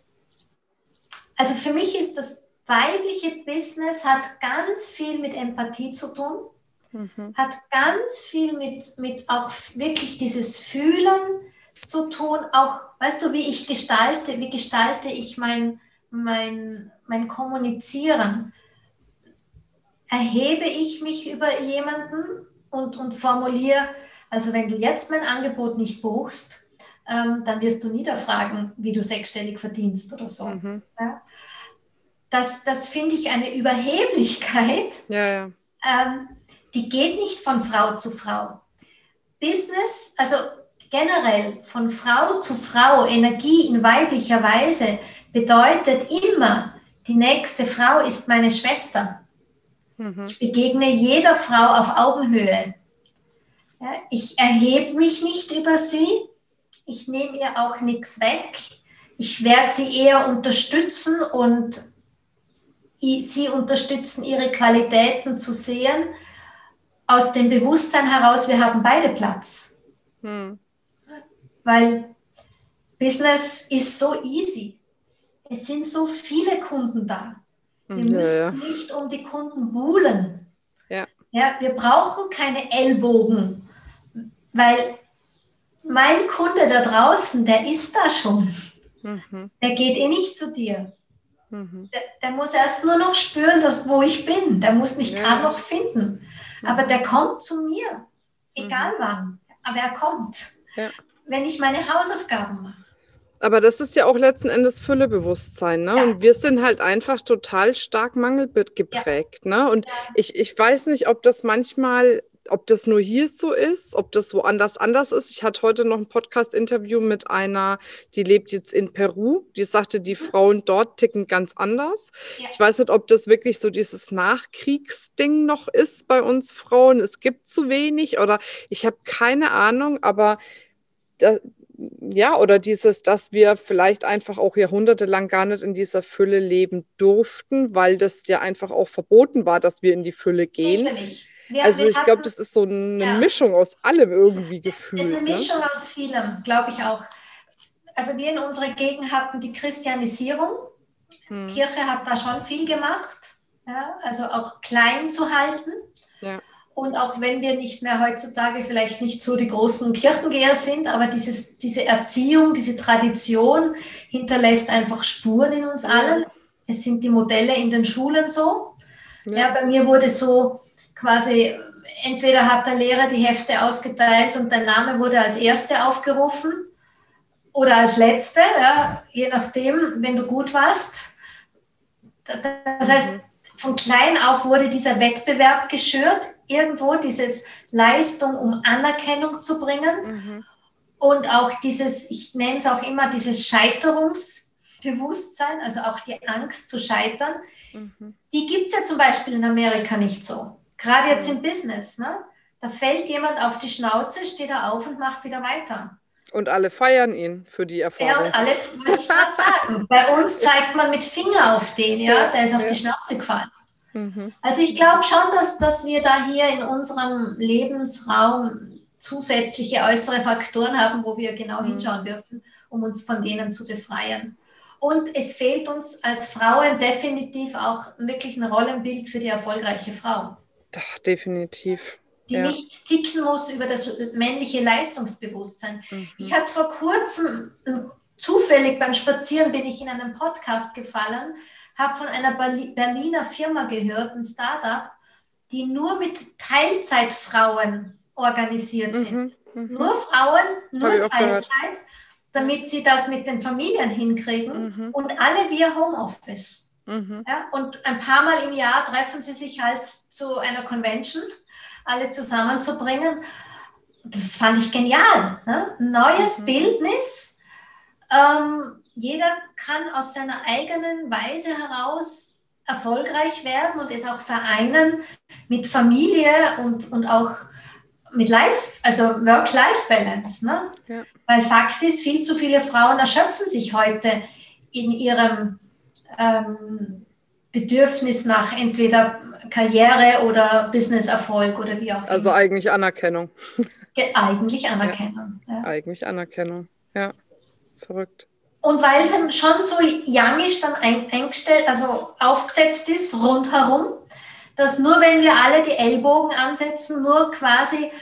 also für mich ist das weibliche Business hat ganz viel mit Empathie zu tun, mhm. hat ganz viel mit, mit auch wirklich dieses Fühlen zu tun, auch, weißt du, wie ich gestalte, wie gestalte ich mein, mein, mein Kommunizieren? Erhebe ich mich über jemanden und, und formuliere, also wenn du jetzt mein Angebot nicht buchst, ähm, dann wirst du nie da fragen, wie du sechsstellig verdienst oder so. Mhm. Ja? Das, das finde ich eine Überheblichkeit, ja, ja. Ähm, die geht nicht von Frau zu Frau. Business, also generell von Frau zu Frau, Energie in weiblicher Weise, bedeutet immer, die nächste Frau ist meine Schwester. Mhm. Ich begegne jeder Frau auf Augenhöhe. Ja, ich erhebe mich nicht über sie. Ich nehme ihr auch nichts weg. Ich werde sie eher unterstützen und sie unterstützen, ihre Qualitäten zu sehen. Aus dem Bewusstsein heraus, wir haben beide Platz. Hm. Weil Business ist so easy. Es sind so viele Kunden da. Wir ja, müssen ja. nicht um die Kunden buhlen. Ja. Ja, wir brauchen keine Ellbogen weil mein Kunde da draußen, der ist da schon. Mhm. Der geht eh nicht zu dir. Mhm. Der, der, muss erst nur noch spüren, dass, wo ich bin. Der muss mich ja. gerade noch finden. Aber der kommt zu mir, egal mhm. wann. Aber er kommt, ja. wenn ich meine Hausaufgaben mache. Aber das ist ja auch letzten Endes Füllebewusstsein, ne? Ja. Und wir sind halt einfach total stark mangelgeprägt, ja. ne? Und ich, ich weiß nicht, ob das manchmal, ob das nur hier so ist, ob das woanders anders ist. Ich hatte heute noch ein Podcast-Interview mit einer, die lebt jetzt in Peru. Die sagte, die mhm. Frauen dort ticken ganz anders. Ich weiß nicht, ob das wirklich so dieses Nachkriegsding noch ist bei uns Frauen. Es gibt zu wenig oder ich habe keine Ahnung, aber da, ja, oder dieses, dass wir vielleicht einfach auch jahrhundertelang gar nicht in dieser Fülle leben durften, weil das ja einfach auch verboten war, dass wir in die Fülle gehen. Wir, also wir ich glaube, das ist so eine ja. Mischung aus allem irgendwie gefühlt. Es ist eine ne? Mischung ne? aus vielem, glaube ich auch. Also wir in unserer Gegend hatten die Christianisierung. Hm. Kirche hat da schon viel gemacht, ja? also auch klein zu halten. Ja. Und auch wenn wir nicht mehr heutzutage vielleicht nicht so die großen Kirchengeher sind, aber dieses, diese Erziehung, diese Tradition hinterlässt einfach Spuren in uns allen. Es sind die Modelle in den Schulen so. Ja. ja, bei mir wurde so quasi, entweder hat der Lehrer die Hefte ausgeteilt und dein Name wurde als Erste aufgerufen oder als Letzte, ja, je nachdem, wenn du gut warst. Das heißt, mhm. von klein auf wurde dieser Wettbewerb geschürt irgendwo dieses Leistung, um Anerkennung zu bringen. Mhm. Und auch dieses, ich nenne es auch immer dieses Scheiterungsbewusstsein, also auch die Angst zu scheitern, mhm. die gibt es ja zum Beispiel in Amerika nicht so. Gerade jetzt im Business. Ne? Da fällt jemand auf die Schnauze, steht er auf und macht wieder weiter. Und alle feiern ihn für die Erfahrung. Ja, und alle, würde ich gerade sagen. Bei uns zeigt man mit Finger auf den, ja, der ist auf ja. die Schnauze gefallen. Mhm. Also ich glaube schon, dass, dass wir da hier in unserem Lebensraum zusätzliche äußere Faktoren haben, wo wir genau mhm. hinschauen dürfen, um uns von denen zu befreien. Und es fehlt uns als Frauen definitiv auch wirklich ein Rollenbild für die erfolgreiche Frau. Doch, definitiv. Die ja. nicht ticken muss über das männliche Leistungsbewusstsein. Mhm. Ich hatte vor kurzem, zufällig beim Spazieren bin ich in einen Podcast gefallen, habe von einer Berliner Firma gehört, ein Startup, die nur mit Teilzeitfrauen organisiert mhm, sind. Mhm, nur Frauen, nur Teilzeit, damit sie das mit den Familien hinkriegen mhm. und alle via Homeoffice. Mhm. Ja, und ein paar Mal im Jahr treffen sie sich halt zu einer Convention, alle zusammenzubringen. Das fand ich genial. Ne? Neues mhm. Bildnis. Ähm, jeder kann aus seiner eigenen Weise heraus erfolgreich werden und es auch vereinen mit Familie und, und auch mit Life, also Work-Life-Balance. Ne? Ja. Weil Fakt ist, viel zu viele Frauen erschöpfen sich heute in ihrem ähm, Bedürfnis nach entweder Karriere oder Business-Erfolg oder wie auch immer. Also eigentlich Anerkennung. Eigentlich Anerkennung. Ja. Ja. Eigentlich Anerkennung, ja. Verrückt. Und weil es schon so youngisch dann eingestellt, also aufgesetzt ist rundherum, dass nur wenn wir alle die Ellbogen ansetzen, nur quasi,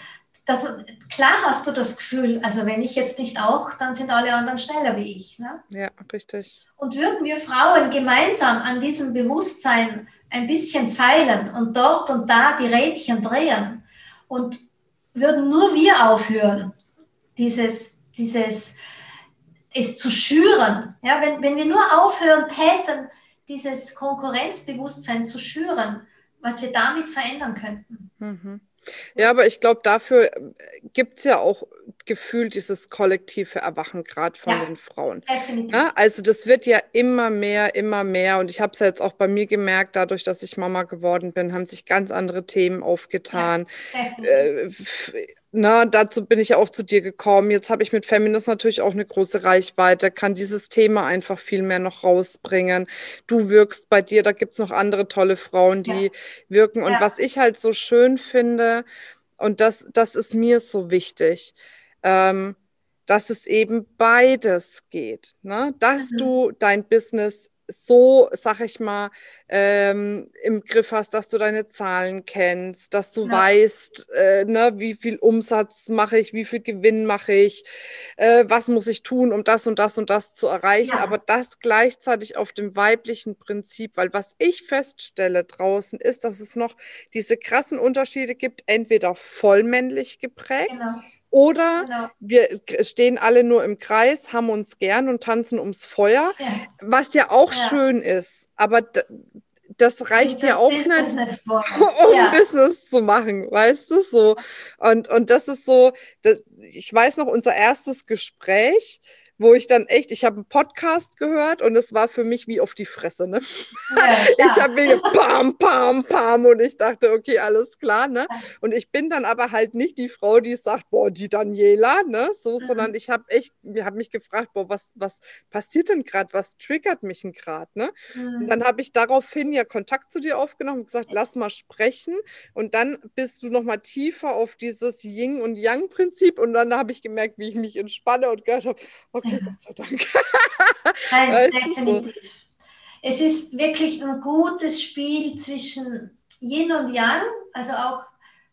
das, klar hast du das Gefühl, also wenn ich jetzt nicht auch, dann sind alle anderen schneller wie ich. Ne? Ja, richtig. Und würden wir Frauen gemeinsam an diesem Bewusstsein ein bisschen feilen und dort und da die Rädchen drehen und würden nur wir aufhören, dieses, dieses es zu schüren. Ja, wenn, wenn wir nur aufhören täten, dieses Konkurrenzbewusstsein zu schüren, was wir damit verändern könnten. Mhm. Ja, aber ich glaube, dafür gibt es ja auch gefühlt dieses kollektive Erwachen gerade von ja, den Frauen. Ja, ne? also das wird ja immer mehr, immer mehr. Und ich habe es ja jetzt auch bei mir gemerkt, dadurch, dass ich Mama geworden bin, haben sich ganz andere Themen aufgetan. Ja, äh, na, dazu bin ich auch zu dir gekommen. Jetzt habe ich mit Feminist natürlich auch eine große Reichweite, kann dieses Thema einfach viel mehr noch rausbringen. Du wirkst bei dir, da gibt es noch andere tolle Frauen, die ja. wirken. Und ja. was ich halt so schön finde, und das, das ist mir so wichtig, ähm, dass es eben beides geht. Ne? Dass mhm. du dein Business so, sag ich mal, ähm, im Griff hast, dass du deine Zahlen kennst, dass du ja. weißt, äh, ne, wie viel Umsatz mache ich, wie viel Gewinn mache ich, äh, was muss ich tun, um das und das und das zu erreichen, ja. aber das gleichzeitig auf dem weiblichen Prinzip, weil was ich feststelle draußen ist, dass es noch diese krassen Unterschiede gibt, entweder vollmännlich geprägt. Genau oder genau. wir stehen alle nur im Kreis, haben uns gern und tanzen ums Feuer, ja. was ja auch ja. schön ist. Aber das reicht das ja auch Business nicht, um ja. Business zu machen, weißt du so. Und, und das ist so, das, ich weiß noch, unser erstes Gespräch, wo ich dann echt, ich habe einen Podcast gehört und es war für mich wie auf die Fresse, ne? Ja, ich habe mir pam, pam, pam und ich dachte, okay, alles klar, ne? Und ich bin dann aber halt nicht die Frau, die sagt, boah, die Daniela, ne? So, mhm. sondern ich habe echt, wir haben mich gefragt, boah, was, was passiert denn gerade? Was triggert mich denn gerade, ne? Mhm. Und dann habe ich daraufhin ja Kontakt zu dir aufgenommen und gesagt, lass mal sprechen. Und dann bist du noch mal tiefer auf dieses Yin und Yang Prinzip und dann habe ich gemerkt, wie ich mich entspanne und gehört habe, okay, Okay, Gott sei Dank. Nein, definitiv. So. Es ist wirklich ein gutes Spiel zwischen Yin und Yang, also auch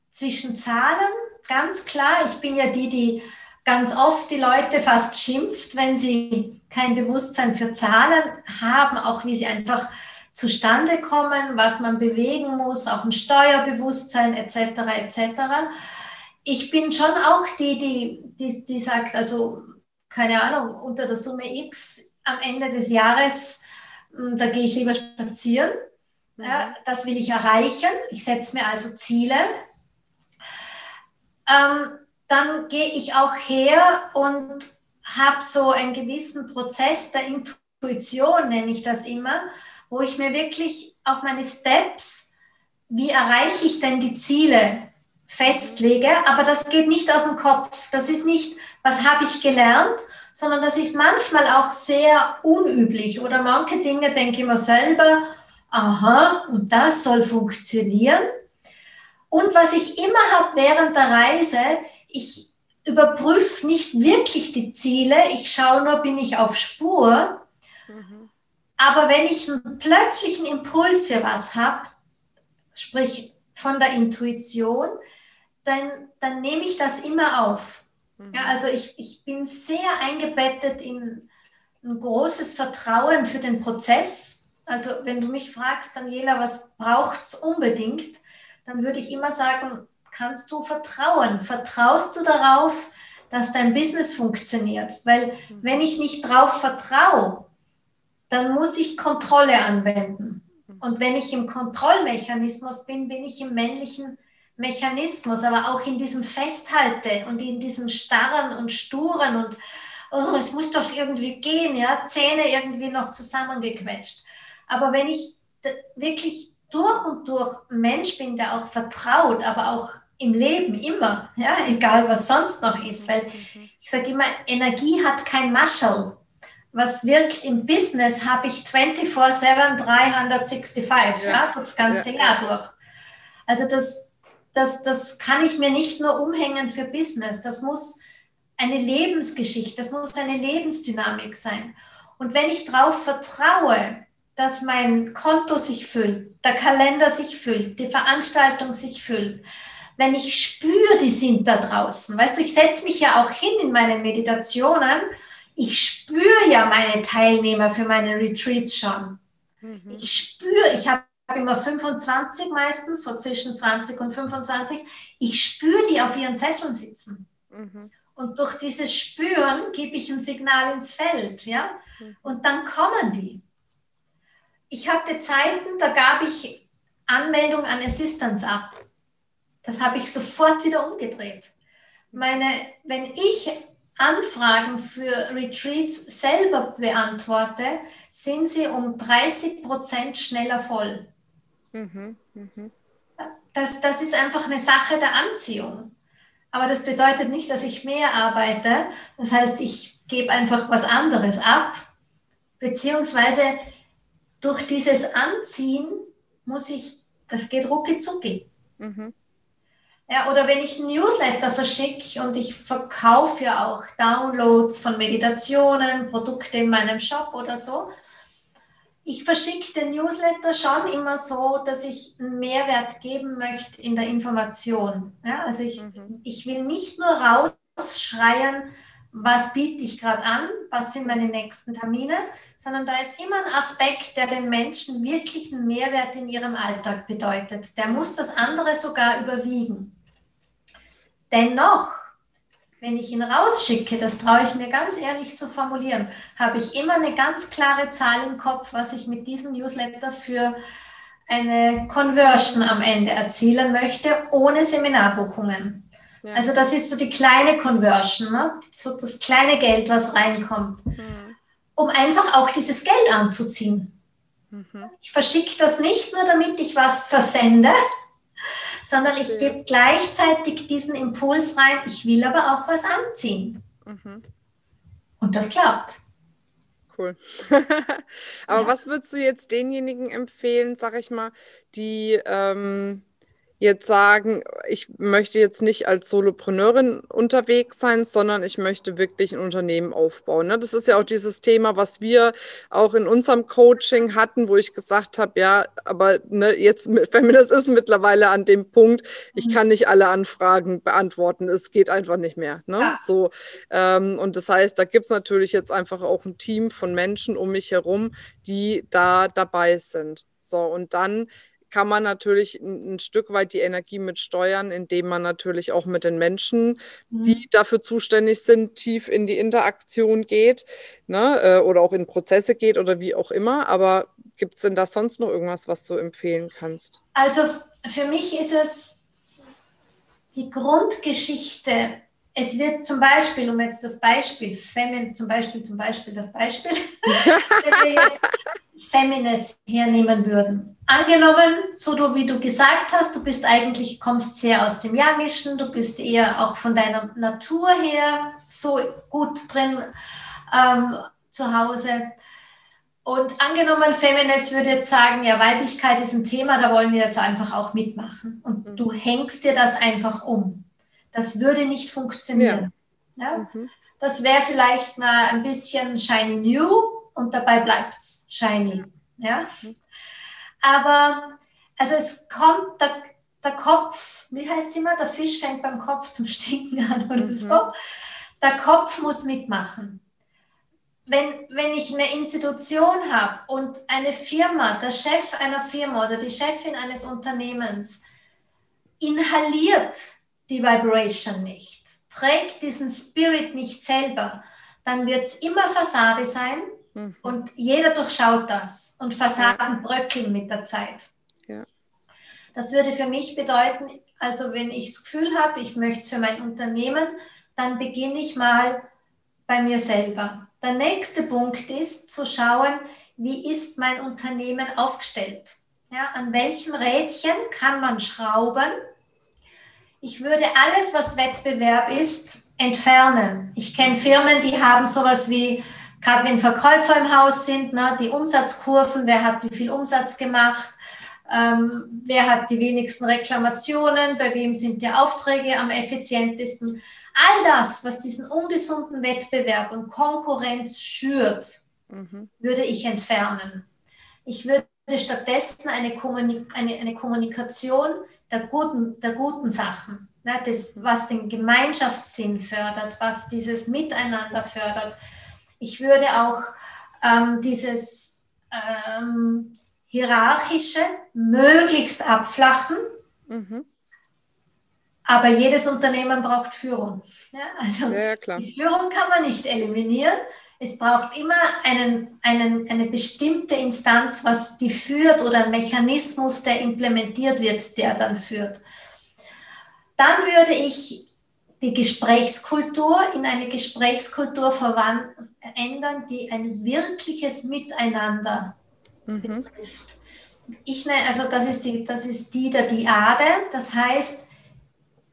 zwischen Zahlen. Ganz klar, ich bin ja die, die ganz oft die Leute fast schimpft, wenn sie kein Bewusstsein für Zahlen haben, auch wie sie einfach zustande kommen, was man bewegen muss, auch ein Steuerbewusstsein etc. etc. Ich bin schon auch die, die, die, die sagt, also keine Ahnung, unter der Summe X am Ende des Jahres, hm, da gehe ich lieber spazieren. Mhm. Ja, das will ich erreichen. Ich setze mir also Ziele. Ähm, dann gehe ich auch her und habe so einen gewissen Prozess der Intuition, nenne ich das immer, wo ich mir wirklich auch meine Steps, wie erreiche ich denn die Ziele, festlege. Aber das geht nicht aus dem Kopf. Das ist nicht, was habe ich gelernt, sondern das ist manchmal auch sehr unüblich. Oder manche Dinge denke ich mir selber, aha, und das soll funktionieren. Und was ich immer habe während der Reise, ich überprüfe nicht wirklich die Ziele, ich schaue nur, bin ich auf Spur. Mhm. Aber wenn ich einen plötzlichen Impuls für was habe, sprich von der Intuition, dann, dann nehme ich das immer auf. Ja, mhm. also ich, ich bin sehr eingebettet in ein großes Vertrauen für den Prozess. Also wenn du mich fragst, Daniela, was braucht es unbedingt, dann würde ich immer sagen, kannst du vertrauen? Vertraust du darauf, dass dein Business funktioniert? Weil mhm. wenn ich nicht darauf vertraue, dann muss ich Kontrolle anwenden. Mhm. Und wenn ich im Kontrollmechanismus bin, bin ich im männlichen Mechanismus, aber auch in diesem Festhalten und in diesem Starren und Sturen und oh, es muss doch irgendwie gehen, ja, Zähne irgendwie noch zusammengequetscht. Aber wenn ich wirklich durch und durch ein Mensch bin, der auch vertraut, aber auch im Leben immer, ja, egal was sonst noch ist, weil ich sage immer, Energie hat kein Maschel. Was wirkt im Business, habe ich 24-7, 365, ja, ja das ganze ja. Jahr durch. Also das, das, das kann ich mir nicht nur umhängen für Business. Das muss eine Lebensgeschichte, das muss eine Lebensdynamik sein. Und wenn ich darauf vertraue, dass mein Konto sich füllt, der Kalender sich füllt, die Veranstaltung sich füllt, wenn ich spüre, die sind da draußen, weißt du, ich setze mich ja auch hin in meinen Meditationen, ich spüre ja meine Teilnehmer für meine Retreats schon. Mhm. Ich spüre, ich habe immer 25 meistens, so zwischen 20 und 25. Ich spüre die auf ihren Sesseln sitzen. Mhm. Und durch dieses Spüren gebe ich ein Signal ins Feld, ja. Mhm. Und dann kommen die. Ich hatte Zeiten, da gab ich Anmeldung an Assistance ab. Das habe ich sofort wieder umgedreht. Meine, wenn ich Anfragen für Retreats selber beantworte, sind sie um 30 Prozent schneller voll. Mhm, mhm. Das, das ist einfach eine Sache der Anziehung. Aber das bedeutet nicht, dass ich mehr arbeite. Das heißt, ich gebe einfach was anderes ab. Beziehungsweise durch dieses Anziehen muss ich, das geht rucki zucki. Mhm. Ja, oder wenn ich ein Newsletter verschicke und ich verkaufe ja auch Downloads von Meditationen, Produkte in meinem Shop oder so, ich verschicke den Newsletter schon immer so, dass ich einen Mehrwert geben möchte in der Information. Ja, also ich, mhm. ich will nicht nur rausschreien, was biete ich gerade an, was sind meine nächsten Termine, sondern da ist immer ein Aspekt, der den Menschen wirklich einen Mehrwert in ihrem Alltag bedeutet. Der muss das andere sogar überwiegen. Dennoch, wenn ich ihn rausschicke, das traue ich mir ganz ehrlich zu formulieren, habe ich immer eine ganz klare Zahl im Kopf, was ich mit diesem Newsletter für eine Conversion am Ende erzielen möchte, ohne Seminarbuchungen. Ja. Also das ist so die kleine Conversion, ne? so das kleine Geld, was reinkommt, mhm. um einfach auch dieses Geld anzuziehen. Mhm. Ich verschicke das nicht nur, damit ich was versende, sondern ich gebe gleichzeitig diesen Impuls rein, ich will aber auch was anziehen. Mhm. Und das klappt. Cool. aber ja. was würdest du jetzt denjenigen empfehlen, sag ich mal, die ähm, jetzt sagen, ich möchte jetzt nicht als Solopreneurin unterwegs sein, sondern ich möchte wirklich ein Unternehmen aufbauen. Ne? Das ist ja auch dieses Thema, was wir auch in unserem Coaching hatten, wo ich gesagt habe, ja, aber ne, jetzt Feminist ist mittlerweile an dem Punkt, ich mhm. kann nicht alle Anfragen beantworten. Es geht einfach nicht mehr. Ne? Ja. So, ähm, und das heißt, da gibt es natürlich jetzt einfach auch ein Team von Menschen um mich herum, die da dabei sind. So, und dann kann man natürlich ein, ein, Stück weit die Energie mit steuern, indem man natürlich auch mit den Menschen, mhm. die dafür zuständig sind, tief in die Interaktion geht ne, äh, oder auch in Prozesse geht oder wie auch immer. Aber gibt es denn da sonst noch irgendwas, was du empfehlen kannst? Also für mich ist es die Grundgeschichte. Es wird zum Beispiel, um jetzt das Beispiel, Femin, zum Beispiel, zum Beispiel das Beispiel, wenn wir jetzt Feminist hernehmen würden. Angenommen, so du, wie du gesagt hast, du bist eigentlich, kommst sehr aus dem Youngischen, du bist eher auch von deiner Natur her so gut drin ähm, zu Hause. Und angenommen, Feminist würde jetzt sagen, ja, Weiblichkeit ist ein Thema, da wollen wir jetzt einfach auch mitmachen. Und mhm. du hängst dir das einfach um. Das würde nicht funktionieren. Ja. ja? Mhm. Das wäre vielleicht mal ein bisschen shiny new, und dabei bleibt es shiny. Ja? Aber also es kommt, der, der Kopf, wie heißt es immer, der Fisch fängt beim Kopf zum Stinken an oder mhm. so. Der Kopf muss mitmachen. Wenn, wenn ich eine Institution habe und eine Firma, der Chef einer Firma oder die Chefin eines Unternehmens inhaliert die Vibration nicht, trägt diesen Spirit nicht selber, dann wird es immer Fassade sein Mhm. Und jeder durchschaut das und Fassaden bröckeln mit der Zeit. Ja. Das würde für mich bedeuten, also wenn ich das Gefühl habe, ich möchte es für mein Unternehmen, dann beginne ich mal bei mir selber. Der nächste Punkt ist zu schauen, wie ist mein Unternehmen aufgestellt? Ja, an welchen Rädchen kann man schrauben? Ich würde alles, was Wettbewerb ist, entfernen. Ich kenne Firmen, die haben sowas wie gerade wenn Verkäufer im Haus sind, ne, die Umsatzkurven, wer hat wie viel Umsatz gemacht, ähm, wer hat die wenigsten Reklamationen, bei wem sind die Aufträge am effizientesten. All das, was diesen ungesunden Wettbewerb und Konkurrenz schürt, mhm. würde ich entfernen. Ich würde stattdessen eine, Kommunik eine, eine Kommunikation der guten, der guten Sachen, ne, das, was den Gemeinschaftssinn fördert, was dieses Miteinander fördert, ich würde auch ähm, dieses ähm, hierarchische möglichst abflachen. Mhm. Aber jedes Unternehmen braucht Führung. Ja, also ja, die Führung kann man nicht eliminieren. Es braucht immer einen, einen, eine bestimmte Instanz, was die führt oder ein Mechanismus, der implementiert wird, der dann führt. Dann würde ich die Gesprächskultur in eine Gesprächskultur verändern, die ein wirkliches Miteinander mhm. betrifft. Ich nenne, also das ist die, das ist die der Diade, das heißt,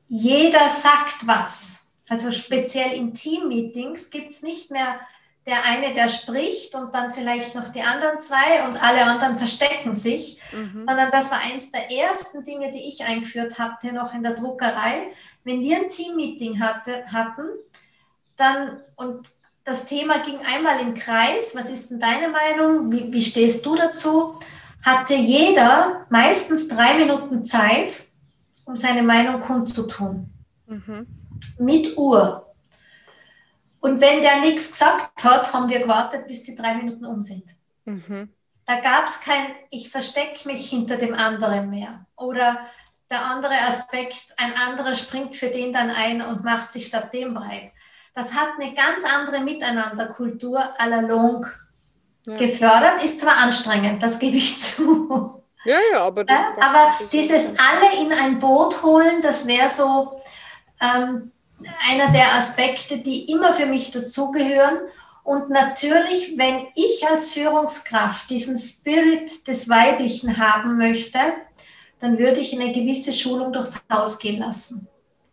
jeder sagt was. Also speziell in Teammeetings gibt es nicht mehr der eine, der spricht und dann vielleicht noch die anderen zwei und alle anderen verstecken sich, mhm. sondern das war eins der ersten Dinge, die ich eingeführt hatte, noch in der Druckerei. Wenn wir ein Teammeeting hatte, hatten, dann und das Thema ging einmal im Kreis. Was ist denn deine Meinung? Wie, wie stehst du dazu? Hatte jeder meistens drei Minuten Zeit, um seine Meinung kundzutun. Mhm. Mit Uhr. Und wenn der nichts gesagt hat, haben wir gewartet, bis die drei Minuten um sind. Mhm. Da gab es kein, ich verstecke mich hinter dem anderen mehr. Oder der andere Aspekt, ein anderer springt für den dann ein und macht sich statt dem breit. Das hat eine ganz andere Miteinanderkultur à la longue ja. gefördert. Ist zwar anstrengend, das gebe ich zu. Ja, ja, aber, das ja, aber dieses alle in ein Boot holen, das wäre so ähm, einer der Aspekte, die immer für mich dazugehören. Und natürlich, wenn ich als Führungskraft diesen Spirit des Weiblichen haben möchte, dann würde ich eine gewisse Schulung durchs Haus gehen lassen.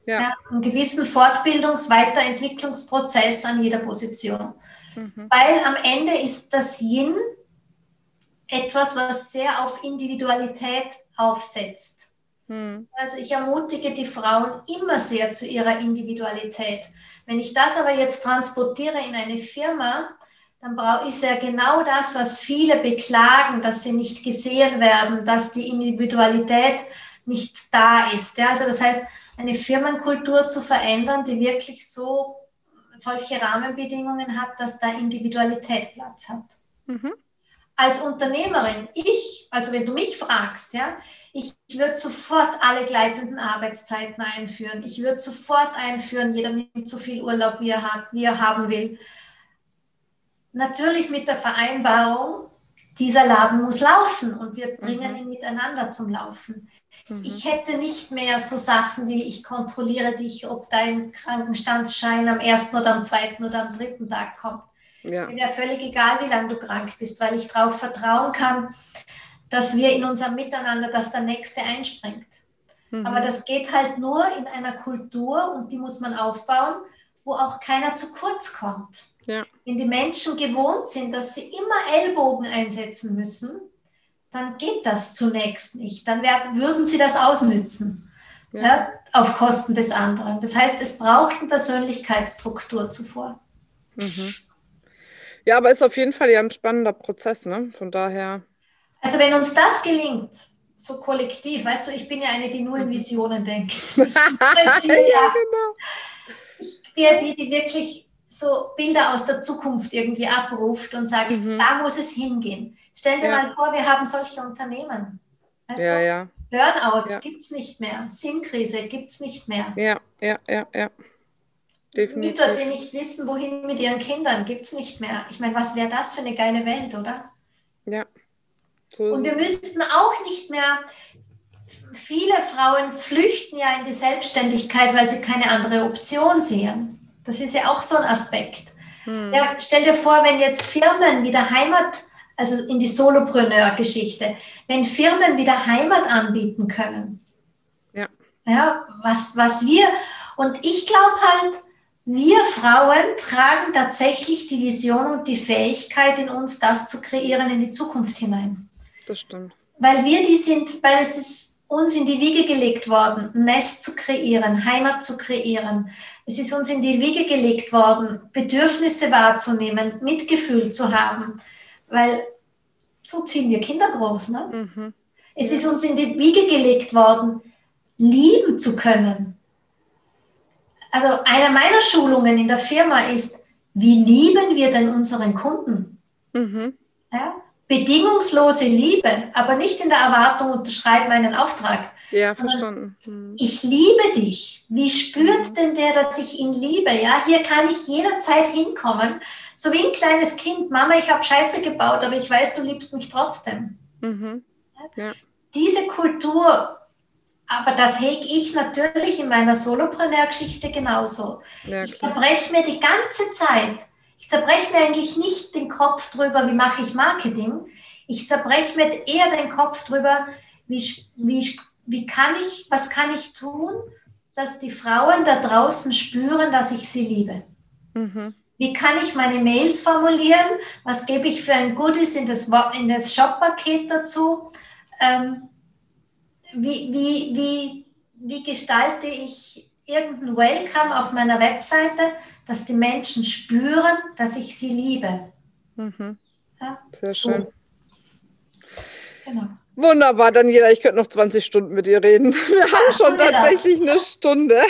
Ja. ja einen gewissen Fortbildungs-, Weiterentwicklungsprozess an jeder Position. Mhm. Weil am Ende ist das Yin etwas, was sehr auf Individualität aufsetzt. Mhm. Also ich ermutige die Frauen immer sehr zu ihrer Individualität. Wenn ich das aber jetzt transportiere in eine Firma, dann brauche ich ja genau das, was viele beklagen, dass sie nicht gesehen werden, dass die Individualität nicht da ist. Ja, also das heißt, eine Firmenkultur zu verändern, die wirklich so solche Rahmenbedingungen hat, dass da Individualität Platz hat. Mhm. Als Unternehmerin, ich, also wenn du mich fragst, ja, ich würde sofort alle gleitenden Arbeitszeiten einführen. Ich würde sofort einführen, jeder nimmt so viel Urlaub, wie er hat, wie er haben will. Natürlich mit der Vereinbarung, dieser Laden muss laufen und wir bringen mhm. ihn miteinander zum Laufen. Mhm. Ich hätte nicht mehr so Sachen wie ich kontrolliere dich, ob dein Krankenstandsschein am ersten oder am zweiten oder am dritten Tag kommt. Ja. Mir wäre völlig egal, wie lange du krank bist, weil ich darauf vertrauen kann, dass wir in unserem Miteinander, dass der Nächste einspringt. Mhm. Aber das geht halt nur in einer Kultur und die muss man aufbauen, wo auch keiner zu kurz kommt. Ja. Wenn die Menschen gewohnt sind, dass sie immer Ellbogen einsetzen müssen, dann geht das zunächst nicht. Dann werden, würden sie das ausnützen ja. Ja, auf Kosten des anderen. Das heißt, es braucht eine Persönlichkeitsstruktur zuvor. Mhm. Ja, aber ist auf jeden Fall ja ein spannender Prozess, ne? Von daher. Also wenn uns das gelingt, so kollektiv, weißt du, ich bin ja eine, die nur in mhm. Visionen denkt. Ich, ja, genau. ich bin die, die wirklich so Bilder aus der Zukunft irgendwie abruft und sagt, mhm. da muss es hingehen. Stell dir ja. mal vor, wir haben solche Unternehmen. Weißt ja, du? ja. Burnouts ja. gibt es nicht mehr, Sinnkrise gibt es nicht mehr. Ja, ja, ja, ja. Definitiv. Mütter, die nicht wissen, wohin mit ihren Kindern, gibt es nicht mehr. Ich meine, was wäre das für eine geile Welt, oder? Und wir müssten auch nicht mehr, viele Frauen flüchten ja in die Selbstständigkeit, weil sie keine andere Option sehen. Das ist ja auch so ein Aspekt. Hm. Ja, stell dir vor, wenn jetzt Firmen wieder Heimat, also in die Solopreneur-Geschichte, wenn Firmen wieder Heimat anbieten können. Ja. Ja, was, was wir, und ich glaube halt, wir Frauen tragen tatsächlich die Vision und die Fähigkeit in uns, das zu kreieren in die Zukunft hinein. Das stimmt. Weil wir die sind, weil es ist uns in die Wiege gelegt worden, Nest zu kreieren, Heimat zu kreieren. Es ist uns in die Wiege gelegt worden, Bedürfnisse wahrzunehmen, Mitgefühl zu haben, weil so ziehen wir Kinder groß. Ne? Mhm. Es ist uns in die Wiege gelegt worden, lieben zu können, also einer meiner Schulungen in der Firma ist, wie lieben wir denn unseren Kunden? Mhm. Ja? Bedingungslose Liebe, aber nicht in der Erwartung, unterschreib meinen Auftrag. Ja, verstanden. Mhm. Ich liebe dich. Wie spürt mhm. denn der, dass ich ihn liebe? Ja, hier kann ich jederzeit hinkommen. So wie ein kleines Kind. Mama, ich habe Scheiße gebaut, aber ich weiß, du liebst mich trotzdem. Mhm. Ja. Diese Kultur aber das hege ich natürlich in meiner Solopreneur-Geschichte genauso. Ja, ich zerbreche mir die ganze Zeit, ich zerbreche mir eigentlich nicht den Kopf drüber, wie mache ich Marketing. Ich zerbreche mir eher den Kopf drüber, wie, wie, wie kann ich, was kann ich tun, dass die Frauen da draußen spüren, dass ich sie liebe. Mhm. Wie kann ich meine Mails formulieren? Was gebe ich für ein Goodies in das, in das Shop-Paket dazu? Ähm, wie, wie, wie, wie gestalte ich irgendein Welcome auf meiner Webseite, dass die Menschen spüren, dass ich sie liebe. Mhm. Ja, Sehr so. schön. Genau. Wunderbar, Daniela, ich könnte noch 20 Stunden mit dir reden. Wir haben schon tatsächlich das. eine Stunde.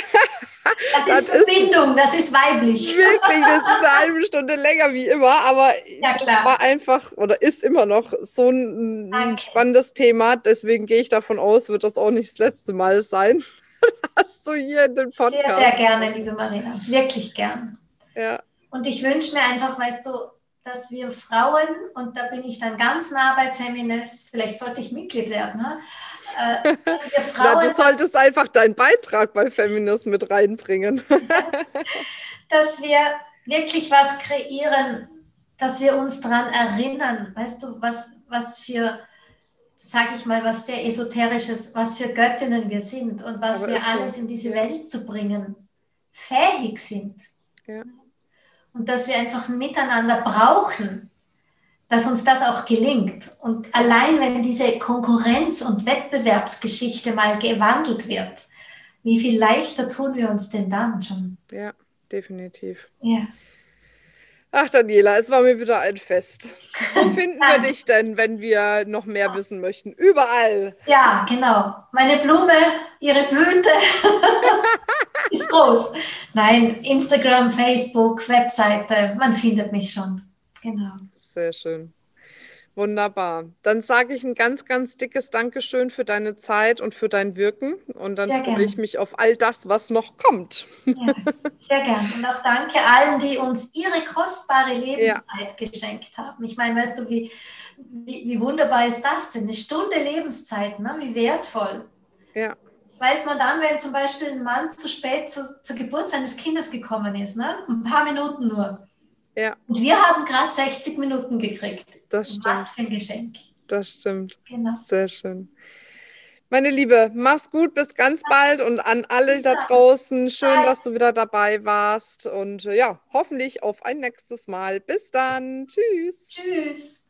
Das, das ist Verbindung, das ist weiblich. Wirklich, das ist eine halbe Stunde länger wie immer, aber ja, es war einfach oder ist immer noch so ein, ein spannendes Thema. Deswegen gehe ich davon aus, wird das auch nicht das letzte Mal sein. Hast du hier in den Podcast. Sehr, sehr gerne, liebe Marina. Wirklich gern. Ja. Und ich wünsche mir einfach, weißt du, dass wir Frauen, und da bin ich dann ganz nah bei Feminist, vielleicht sollte ich Mitglied werden, ne? dass wir Frauen. Na, du solltest einfach deinen Beitrag bei Feminist mit reinbringen. dass wir wirklich was kreieren, dass wir uns daran erinnern, weißt du, was, was für, sage ich mal, was sehr Esoterisches, was für Göttinnen wir sind und was Aber wir alles so. in diese Welt zu bringen fähig sind. Ja und dass wir einfach miteinander brauchen, dass uns das auch gelingt. Und allein wenn diese Konkurrenz- und Wettbewerbsgeschichte mal gewandelt wird, wie viel leichter tun wir uns denn dann schon? Ja, definitiv. Ja. Ach, Daniela, es war mir wieder ein Fest. Wo finden wir dich denn, wenn wir noch mehr wissen möchten? Überall. Ja, genau. Meine Blume, ihre Blüte ist groß. Nein, Instagram, Facebook, Webseite, man findet mich schon. Genau. Sehr schön. Wunderbar. Dann sage ich ein ganz, ganz dickes Dankeschön für deine Zeit und für dein Wirken. Und dann freue ich mich auf all das, was noch kommt. Ja, sehr gern. Und auch danke allen, die uns ihre kostbare Lebenszeit ja. geschenkt haben. Ich meine, weißt du, wie, wie, wie, wunderbar ist das denn? Eine Stunde Lebenszeit, ne? wie wertvoll. Ja. Das weiß man dann, wenn zum Beispiel ein Mann zu spät zu, zur Geburt seines Kindes gekommen ist. Ne? Ein paar Minuten nur. Ja. Und wir haben gerade 60 Minuten gekriegt. Das stimmt. Was für ein Geschenk. Das stimmt. Genau. Sehr schön. Meine Liebe, mach's gut, bis ganz bald und an alle da draußen. Schön, dass du wieder dabei warst und ja, hoffentlich auf ein nächstes Mal. Bis dann. Tschüss. Tschüss.